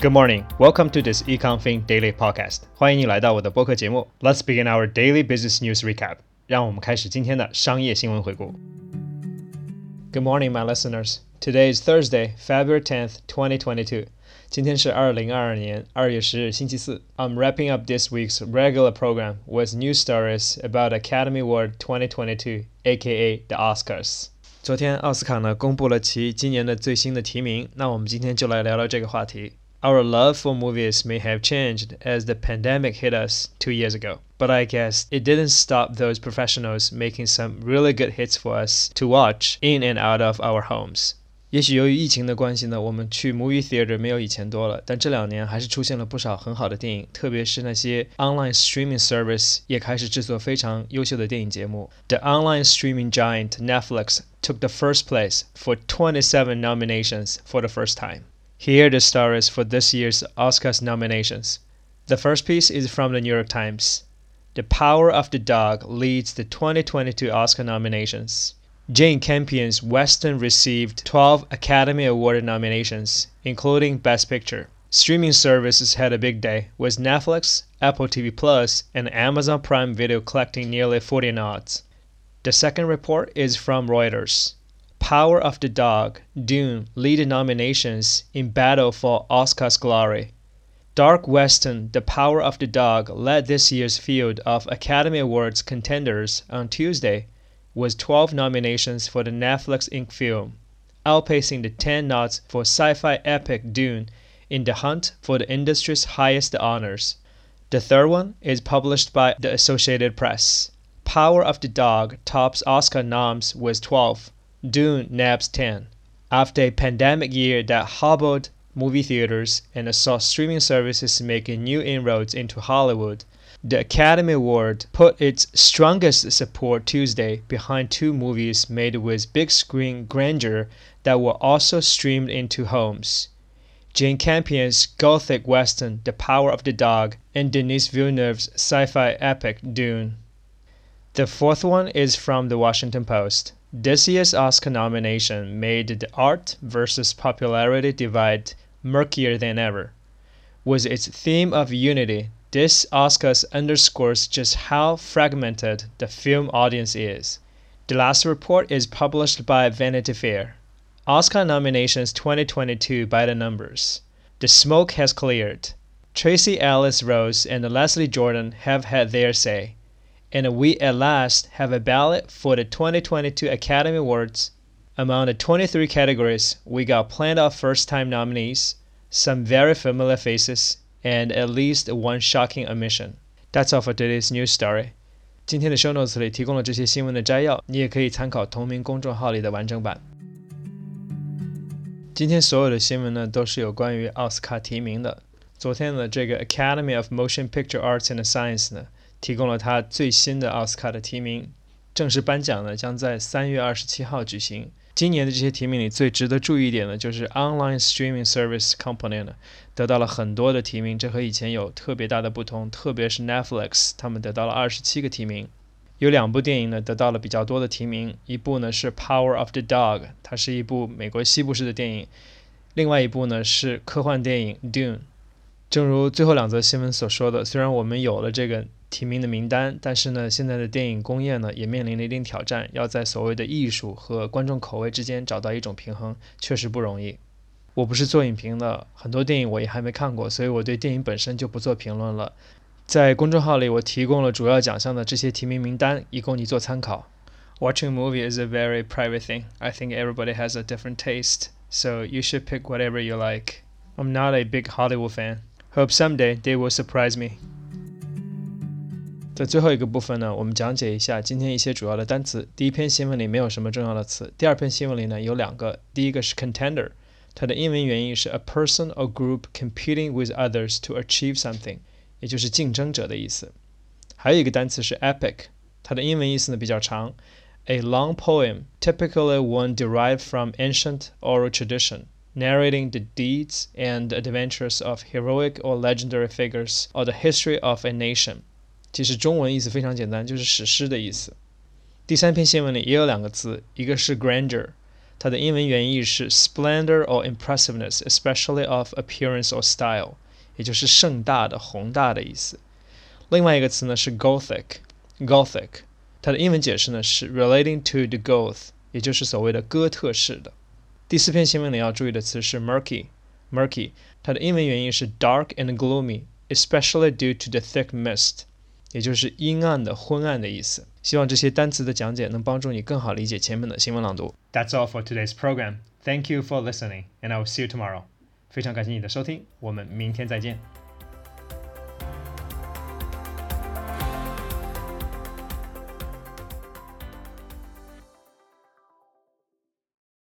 Good morning. Welcome to this EconFin Daily Podcast. 欢迎你来到我的播客节目。Let's begin our daily business news recap. 让我们开始今天的商业新闻回顾。Good morning, my listeners. Today is Thursday, February 10th, 2022. 今天是二零二二年二月十日，星期四。I'm wrapping up this week's regular program with news stories about Academy Award 2022, aka the Oscars. 昨天奥斯卡呢公布了其今年的最新的提名，那我们今天就来聊聊这个话题。 Our love for movies may have changed as the pandemic hit us two years ago, but I guess it didn't stop those professionals making some really good hits for us to watch in and out of our homes. 也许由于疫情的关系呢，我们去 movie theater 没有以前多了，但这两年还是出现了不少很好的电影，特别是那些 online streaming service 也开始制作非常优秀的电影节目。The online streaming giant Netflix took the first place for 27 nominations for the first time. Here are the stories for this year's Oscars nominations. The first piece is from the New York Times. The Power of the Dog leads the 2022 Oscar nominations. Jane Campion's Western received 12 Academy Award nominations, including Best Picture. Streaming services had a big day, with Netflix, Apple TV Plus, and Amazon Prime Video collecting nearly 40 nods. The second report is from Reuters. Power of the Dog, Dune lead nominations in battle for Oscar's glory. Dark Western The Power of the Dog led this year's field of Academy Awards contenders on Tuesday with 12 nominations for the Netflix Inc. film, outpacing the 10 nods for sci fi epic Dune in the hunt for the industry's highest honors. The third one is published by the Associated Press. Power of the Dog tops Oscar noms with 12. Dune nabs 10. After a pandemic year that hobbled movie theaters and saw streaming services making new inroads into Hollywood, the Academy Award put its strongest support Tuesday behind two movies made with big screen grandeur that were also streamed into homes. Jane Campion's gothic western The Power of the Dog and Denis Villeneuve's sci-fi epic Dune. The fourth one is from the Washington Post. This year's Oscar nomination made the art versus popularity divide murkier than ever. With its theme of unity, this Oscars underscores just how fragmented the film audience is. The last report is published by Vanity Fair. Oscar nominations 2022 by the numbers. The smoke has cleared. Tracee Ellis Ross and Leslie Jordan have had their say And we at last have a ballot for the 2022 Academy Awards. Among the 23 categories, we got plenty of first time nominees, some very familiar faces, and at least one shocking omission. That's all for today's news story. 今天的 show notes 里提供了这些新闻的摘要，你也可以参考同名公众号里的完整版。今天所有的新闻呢，都是有关于奥斯卡提名的。昨天的这个 Academy of Motion Picture Arts and Science 呢， 提供了它最新的奥斯卡的提名。正式颁奖呢，将在三月二十七号举行。今年的这些提名里，最值得注意一点的就是 Online Streaming Service Company 呢，得到了很多的提名，这和以前有特别大的不同。特别是 Netflix，他们得到了二十七个提名。有两部电影呢，得到了比较多的提名。一部呢是《Power of the Dog》，它是一部美国西部式的电影；另外一部呢是科幻电影《Dune》。正如最后两则新闻所说的，虽然我们有了这个。提名的名单，但是呢，现在的电影工业呢也面临了一定挑战，要在所谓的艺术和观众口味之间找到一种平衡，确实不容易。我不是做影评的，很多电影我也还没看过，所以我对电影本身就不做评论了。在公众号里，我提供了主要奖项的这些提名名单，以供你做参考。Watching movie is a very private thing. I think everybody has a different taste, so you should pick whatever you like. I'm not a big Hollywood fan. Hope someday they will surprise me. 在最后一个部分呢，我们讲解一下今天一些主要的单词。第一篇新闻里没有什么重要的词，第二篇新闻里呢有两个。第一个是 contender，它的英文原意是 a person or group competing with others to achieve something，也就是竞争者的意思。还有一个单词是 epic，它的英文意思呢比较长，a long poem typically one derived from ancient oral tradition narrating the deeds and adventures of heroic or legendary figures or the history of a nation。 其实中文意思非常简单，就是史诗的意思。第三篇新闻里也有两个词，一个是 grandeur， 它的英文原意是 splendor or impressiveness, especially of appearance or style，也就是盛大的、宏大的意思。另外一个词呢是 Gothic，Gothic，它的英文解释呢是 relating to the Goth，也就是所谓的哥特式的。第四篇新闻里要注意的词是 murky，murky，它的英文原意是 dark and gloomy，especially due to the thick mist。 也就是阴暗的、昏暗的意思。希望这些单词的讲解能帮助你更好理解前面的新闻朗读。That's all for today's program. Thank you for listening, and I will see you tomorrow. 非常感谢你的收听，我们明天再见。